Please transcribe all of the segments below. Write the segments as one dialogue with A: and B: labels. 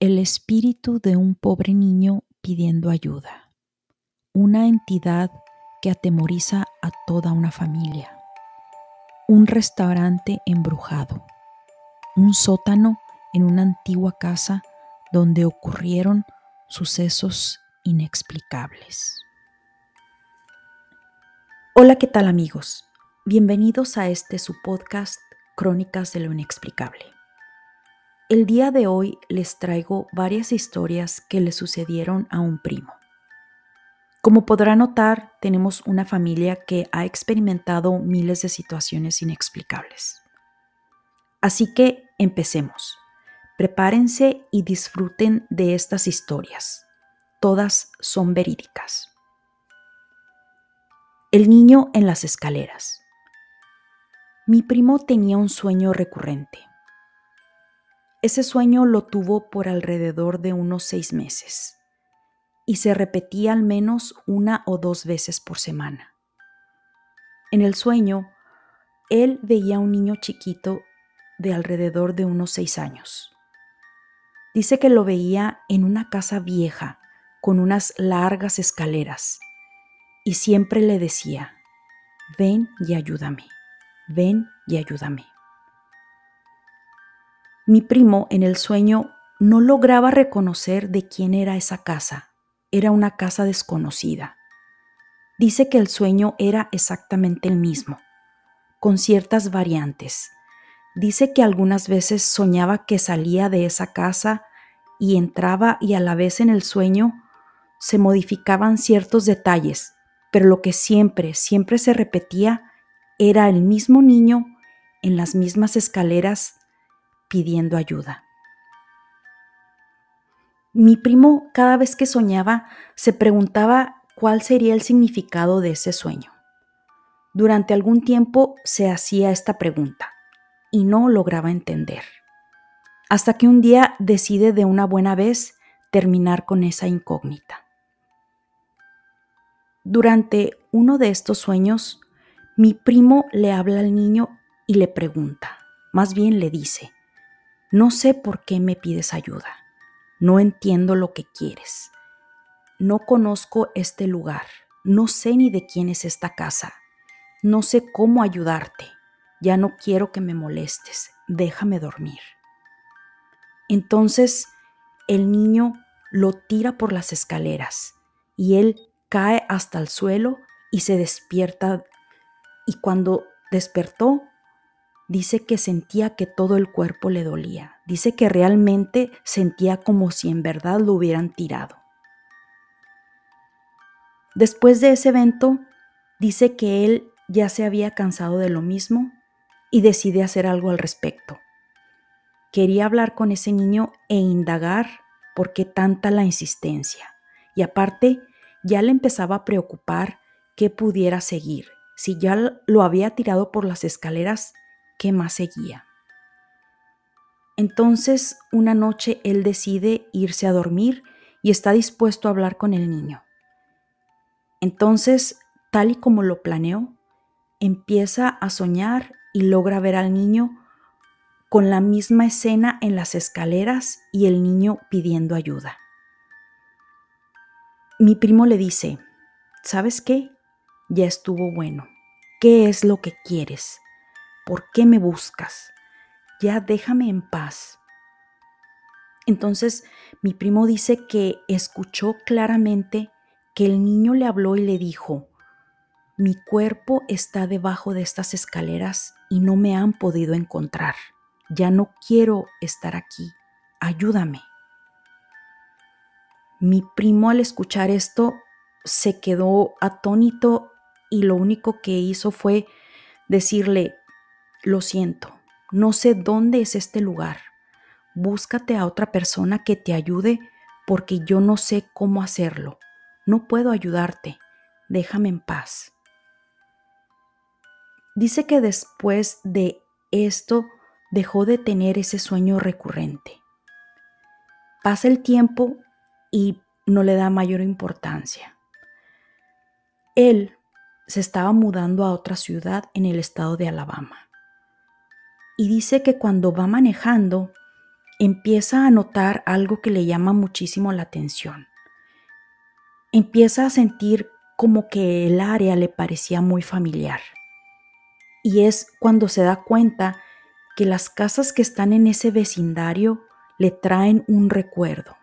A: El espíritu de un pobre niño pidiendo ayuda. Una entidad que atemoriza a toda una familia. Un restaurante embrujado. Un sótano en una antigua casa donde ocurrieron sucesos inexplicables. Hola, ¿qué tal amigos? Bienvenidos a este su podcast Crónicas de lo Inexplicable. El día de hoy les traigo varias historias que le sucedieron a un primo. Como podrá notar, tenemos una familia que ha experimentado miles de situaciones inexplicables. Así que empecemos. Prepárense y disfruten de estas historias. Todas son verídicas. El niño en las escaleras. Mi primo tenía un sueño recurrente. Ese sueño lo tuvo por alrededor de unos seis meses y se repetía al menos una o dos veces por semana. En el sueño, él veía a un niño chiquito de alrededor de unos seis años. Dice que lo veía en una casa vieja con unas largas escaleras y siempre le decía, ven y ayúdame, ven y ayúdame. Mi primo en el sueño no lograba reconocer de quién era esa casa. Era una casa desconocida. Dice que el sueño era exactamente el mismo, con ciertas variantes. Dice que algunas veces soñaba que salía de esa casa y entraba y a la vez en el sueño se modificaban ciertos detalles, pero lo que siempre, siempre se repetía era el mismo niño en las mismas escaleras pidiendo ayuda. Mi primo cada vez que soñaba se preguntaba cuál sería el significado de ese sueño. Durante algún tiempo se hacía esta pregunta y no lograba entender. Hasta que un día decide de una buena vez terminar con esa incógnita. Durante uno de estos sueños, mi primo le habla al niño y le pregunta, más bien le dice, no sé por qué me pides ayuda. No entiendo lo que quieres. No conozco este lugar. No sé ni de quién es esta casa. No sé cómo ayudarte. Ya no quiero que me molestes. Déjame dormir. Entonces el niño lo tira por las escaleras y él cae hasta el suelo y se despierta. Y cuando despertó, dice que sentía que todo el cuerpo le dolía. Dice que realmente sentía como si en verdad lo hubieran tirado. Después de ese evento, dice que él ya se había cansado de lo mismo y decide hacer algo al respecto. Quería hablar con ese niño e indagar por qué tanta la insistencia. Y aparte, ya le empezaba a preocupar qué pudiera seguir. Si ya lo había tirado por las escaleras, ¿qué más seguía? Entonces, una noche él decide irse a dormir y está dispuesto a hablar con el niño. Entonces, tal y como lo planeó, empieza a soñar y logra ver al niño con la misma escena en las escaleras y el niño pidiendo ayuda. Mi primo le dice, ¿sabes qué? Ya estuvo bueno. ¿Qué es lo que quieres? ¿Por qué me buscas? Ya déjame en paz. Entonces mi primo dice que escuchó claramente que el niño le habló y le dijo, mi cuerpo está debajo de estas escaleras y no me han podido encontrar. Ya no quiero estar aquí. Ayúdame. Mi primo al escuchar esto se quedó atónito y lo único que hizo fue decirle, lo siento, no sé dónde es este lugar. Búscate a otra persona que te ayude porque yo no sé cómo hacerlo. No puedo ayudarte. Déjame en paz. Dice que después de esto dejó de tener ese sueño recurrente. Pasa el tiempo y no le da mayor importancia. Él se estaba mudando a otra ciudad en el estado de Alabama y dice que cuando va manejando, empieza a notar algo que le llama muchísimo la atención. Empieza a sentir como que el área le parecía muy familiar. Y es cuando se da cuenta que las casas que están en ese vecindario le traen un recuerdo.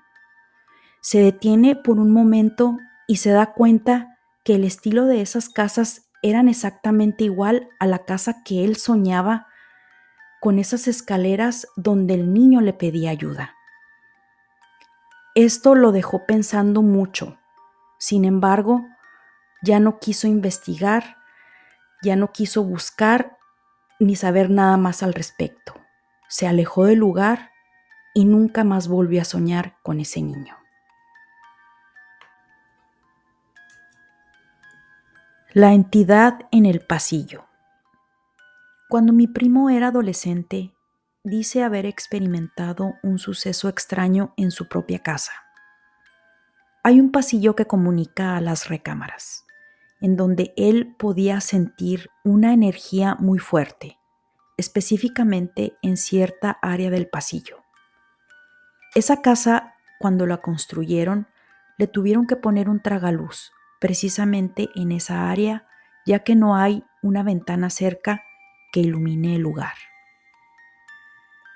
A: Se detiene por un momento y se da cuenta que el estilo de esas casas eran exactamente igual a la casa que él soñaba con esas escaleras donde el niño le pedía ayuda. Esto lo dejó pensando mucho. Sin embargo, ya no quiso investigar, ya no quiso buscar ni saber nada más al respecto. Se alejó del lugar y nunca más volvió a soñar con ese niño. La entidad en el pasillo. Cuando mi primo era adolescente, dice haber experimentado un suceso extraño en su propia casa. Hay un pasillo que comunica a las recámaras, en donde él podía sentir una energía muy fuerte, específicamente en cierta área del pasillo. Esa casa, cuando la construyeron, le tuvieron que poner un tragaluz precisamente en esa área, ya que no hay una ventana cerca que ilumine el lugar.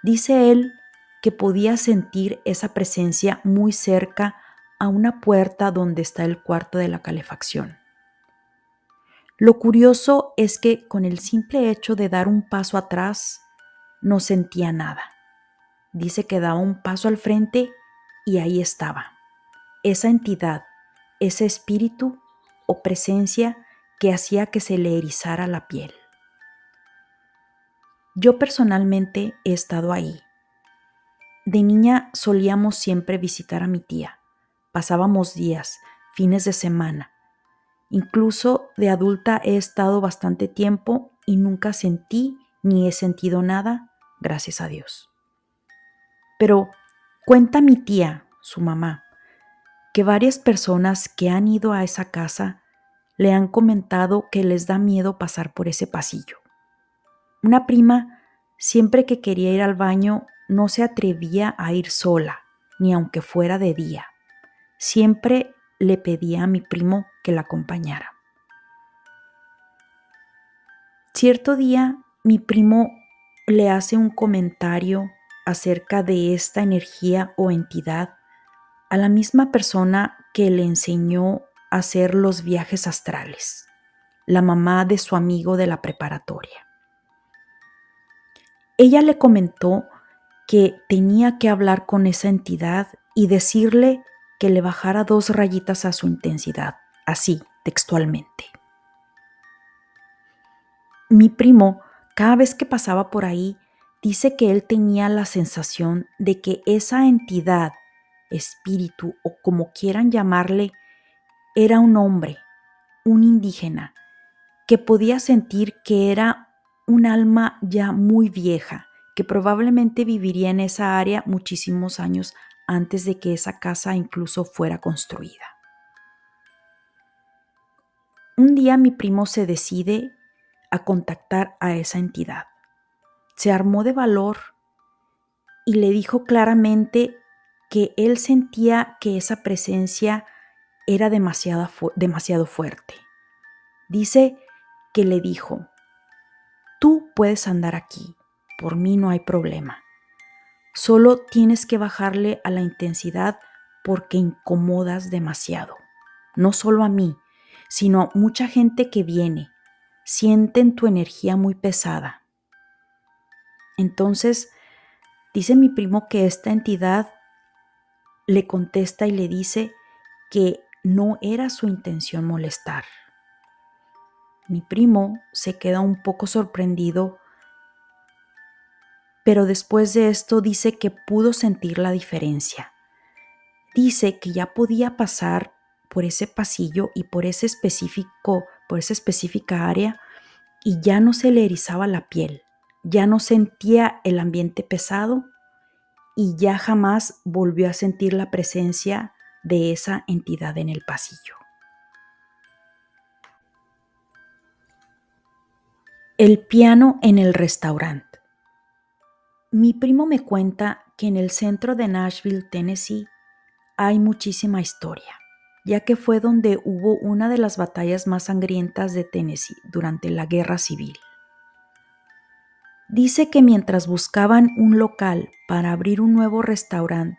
A: Dice él que podía sentir esa presencia muy cerca a una puerta donde está el cuarto de la calefacción. Lo curioso es que con el simple hecho de dar un paso atrás, no sentía nada. Dice que daba un paso al frente y ahí estaba. Esa entidad, ese espíritu o presencia que hacía que se le erizara la piel. Yo personalmente he estado ahí. De niña solíamos siempre visitar a mi tía. Pasábamos días, fines de semana. Incluso de adulta he estado bastante tiempo y nunca sentí ni he sentido nada, gracias a Dios. Pero cuenta mi tía, su mamá, que varias personas que han ido a esa casa le han comentado que les da miedo pasar por ese pasillo. Una prima, siempre que quería ir al baño, no se atrevía a ir sola, ni aunque fuera de día. Siempre le pedía a mi primo que la acompañara. Cierto día, mi primo le hace un comentario acerca de esta energía o entidad a la misma persona que le enseñó a hacer los viajes astrales, la mamá de su amigo de la preparatoria. Ella le comentó que tenía que hablar con esa entidad y decirle que le bajara dos rayitas a su intensidad, así, textualmente. Mi primo, cada vez que pasaba por ahí, dice que él tenía la sensación de que esa entidad, espíritu o como quieran llamarle, era un hombre, un indígena, que podía sentir que era un alma ya muy vieja que probablemente viviría en esa área muchísimos años antes de que esa casa incluso fuera construida. Un día mi primo se decide a contactar a esa entidad. Se armó de valor y le dijo claramente que él sentía que esa presencia era demasiado, demasiado fuerte. Dice que le dijo, Tú puedes andar aquí, por mí no hay problema. Solo tienes que bajarle a la intensidad porque incomodas demasiado. No solo a mí, sino a mucha gente que viene. Sienten tu energía muy pesada. Entonces, dice mi primo que esta entidad le contesta y le dice que no era su intención molestar. Mi primo se queda un poco sorprendido, pero después de esto dice que pudo sentir la diferencia. Dice que ya podía pasar por ese pasillo y por ese específico, por esa específica área y ya no se le erizaba la piel, ya no sentía el ambiente pesado y ya jamás volvió a sentir la presencia de esa entidad en el pasillo. El piano en el restaurante. Mi primo me cuenta que en el centro de Nashville, Tennessee, hay muchísima historia, ya que fue donde hubo una de las batallas más sangrientas de Tennessee durante la Guerra Civil. Dice que mientras buscaban un local para abrir un nuevo restaurante,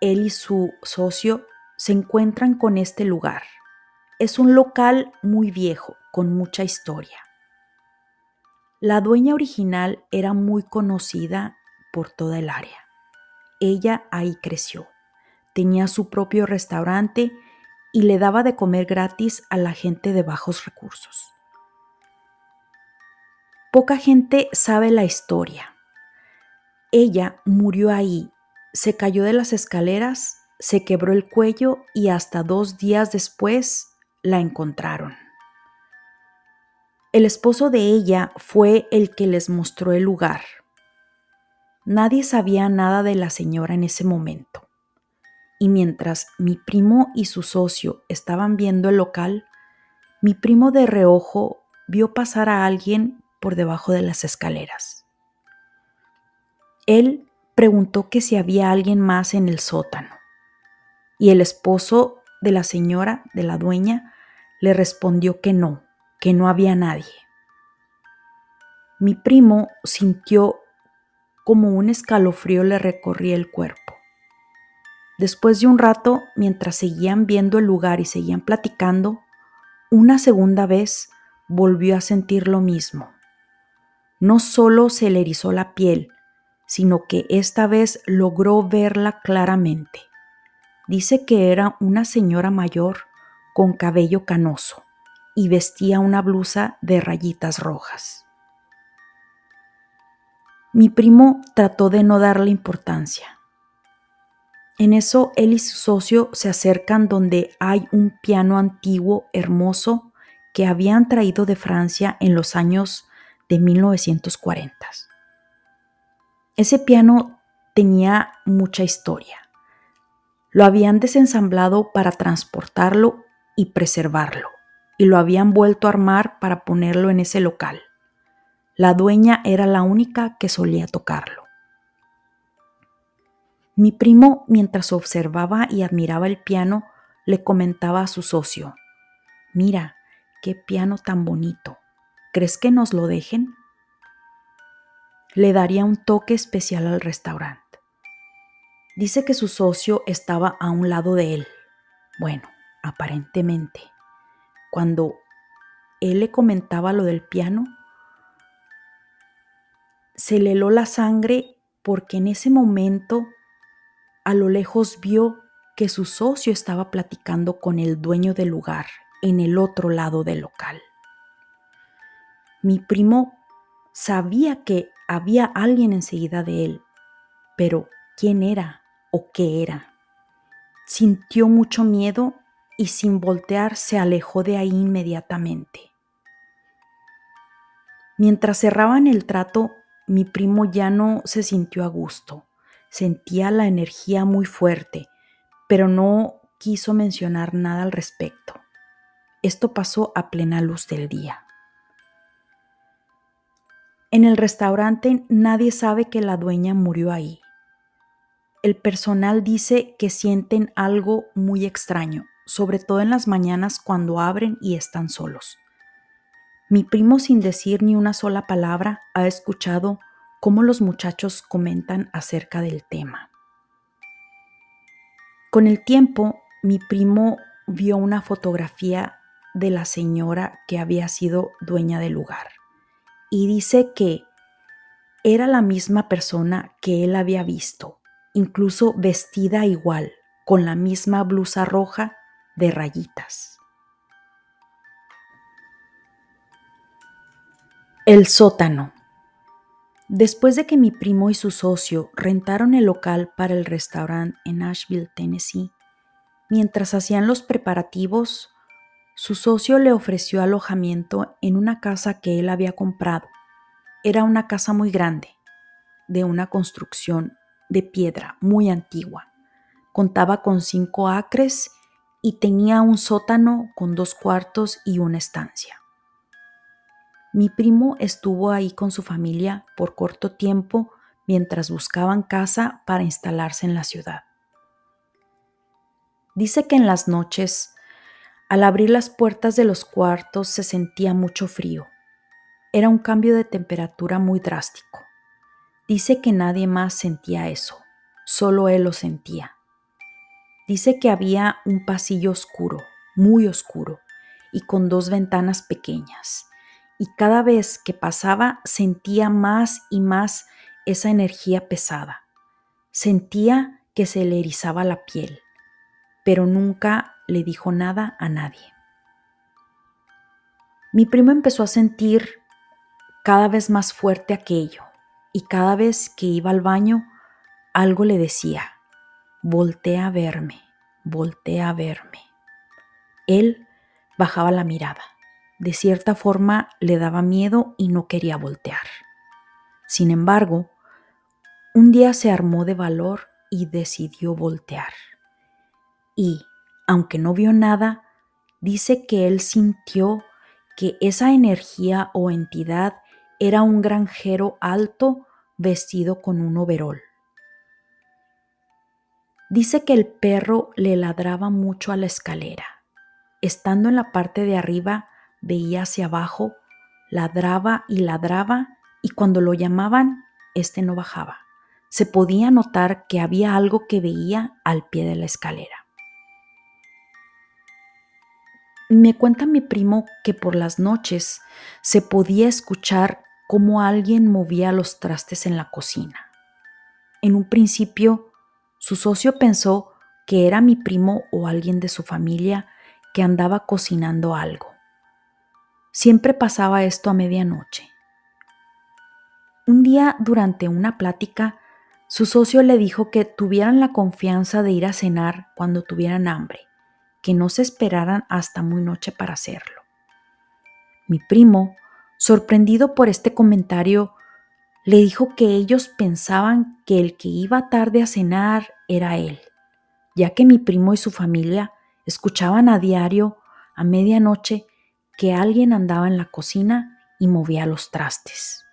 A: él y su socio se encuentran con este lugar. Es un local muy viejo, con mucha historia. La dueña original era muy conocida por toda el área. Ella ahí creció. Tenía su propio restaurante y le daba de comer gratis a la gente de bajos recursos. Poca gente sabe la historia. Ella murió ahí, se cayó de las escaleras, se quebró el cuello y hasta dos días después la encontraron. El esposo de ella fue el que les mostró el lugar. Nadie sabía nada de la señora en ese momento. Y mientras mi primo y su socio estaban viendo el local, mi primo de reojo vio pasar a alguien por debajo de las escaleras. Él preguntó que si había alguien más en el sótano. Y el esposo de la señora, de la dueña, le respondió que no, que no había nadie. Mi primo sintió como un escalofrío le recorría el cuerpo. Después de un rato, mientras seguían viendo el lugar y seguían platicando, una segunda vez volvió a sentir lo mismo. No solo se le erizó la piel, sino que esta vez logró verla claramente. Dice que era una señora mayor con cabello canoso y vestía una blusa de rayitas rojas. Mi primo trató de no darle importancia. En eso él y su socio se acercan donde hay un piano antiguo hermoso que habían traído de Francia en los años de 1940. Ese piano tenía mucha historia. Lo habían desensamblado para transportarlo y preservarlo, y lo habían vuelto a armar para ponerlo en ese local. La dueña era la única que solía tocarlo. Mi primo, mientras observaba y admiraba el piano, le comentaba a su socio, Mira, qué piano tan bonito. ¿Crees que nos lo dejen? Le daría un toque especial al restaurante. Dice que su socio estaba a un lado de él. Bueno, aparentemente. Cuando él le comentaba lo del piano, se le heló la sangre porque en ese momento a lo lejos vio que su socio estaba platicando con el dueño del lugar en el otro lado del local. Mi primo sabía que había alguien enseguida de él, pero ¿quién era o qué era? Sintió mucho miedo y sin voltear se alejó de ahí inmediatamente. Mientras cerraban el trato, mi primo ya no se sintió a gusto. Sentía la energía muy fuerte, pero no quiso mencionar nada al respecto. Esto pasó a plena luz del día. En el restaurante nadie sabe que la dueña murió ahí. El personal dice que sienten algo muy extraño, sobre todo en las mañanas cuando abren y están solos. Mi primo sin decir ni una sola palabra ha escuchado cómo los muchachos comentan acerca del tema. Con el tiempo, mi primo vio una fotografía de la señora que había sido dueña del lugar y dice que era la misma persona que él había visto, incluso vestida igual, con la misma blusa roja de rayitas. El sótano. Después de que mi primo y su socio rentaron el local para el restaurante en Nashville, Tennessee, mientras hacían los preparativos, su socio le ofreció alojamiento en una casa que él había comprado. Era una casa muy grande, de una construcción de piedra muy antigua. Contaba con cinco acres y tenía un sótano con dos cuartos y una estancia. Mi primo estuvo ahí con su familia por corto tiempo mientras buscaban casa para instalarse en la ciudad. Dice que en las noches, al abrir las puertas de los cuartos se sentía mucho frío. Era un cambio de temperatura muy drástico. Dice que nadie más sentía eso, solo él lo sentía. Dice que había un pasillo oscuro, muy oscuro, y con dos ventanas pequeñas, y cada vez que pasaba sentía más y más esa energía pesada. Sentía que se le erizaba la piel, pero nunca le dijo nada a nadie. Mi primo empezó a sentir cada vez más fuerte aquello, y cada vez que iba al baño, algo le decía, voltea a verme, voltea a verme. Él bajaba la mirada. De cierta forma le daba miedo y no quería voltear. Sin embargo, un día se armó de valor y decidió voltear. Y, aunque no vio nada, dice que él sintió que esa energía o entidad era un granjero alto vestido con un overol. Dice que el perro le ladraba mucho a la escalera. Estando en la parte de arriba, veía hacia abajo, ladraba y ladraba, y cuando lo llamaban, éste no bajaba. Se podía notar que había algo que veía al pie de la escalera. Me cuenta mi primo que por las noches se podía escuchar cómo alguien movía los trastes en la cocina. En un principio su socio pensó que era mi primo o alguien de su familia que andaba cocinando algo. Siempre pasaba esto a medianoche. Un día, durante una plática, su socio le dijo que tuvieran la confianza de ir a cenar cuando tuvieran hambre, que no se esperaran hasta muy noche para hacerlo. Mi primo, sorprendido por este comentario, le dijo que ellos pensaban que el que iba tarde a cenar era él, ya que mi primo y su familia escuchaban a diario, a medianoche, que alguien andaba en la cocina y movía los trastes.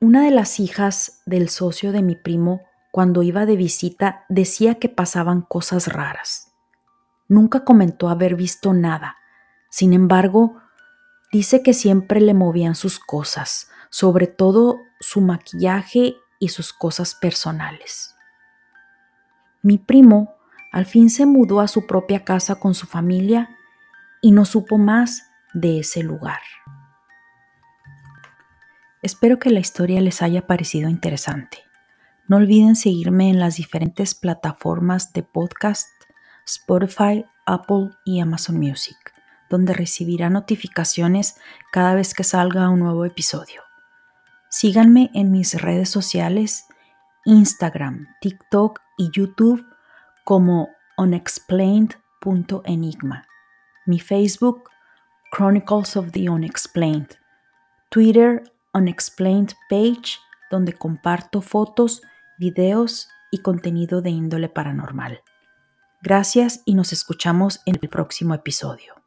A: Una de las hijas del socio de mi primo, cuando iba de visita, decía que pasaban cosas raras. Nunca comentó haber visto nada. Sin embargo, Dice que siempre le movían sus cosas, sobre todo su maquillaje y sus cosas personales. Mi primo al fin se mudó a su propia casa con su familia y no supo más de ese lugar. Espero que la historia les haya parecido interesante. No olviden seguirme en las diferentes plataformas de podcast, Spotify, Apple y Amazon Music donde recibirá notificaciones cada vez que salga un nuevo episodio. Síganme en mis redes sociales, Instagram, TikTok y YouTube como unexplained.enigma. Mi Facebook, Chronicles of the Unexplained. Twitter, Unexplained Page, donde comparto fotos, videos y contenido de índole paranormal. Gracias y nos escuchamos en el próximo episodio.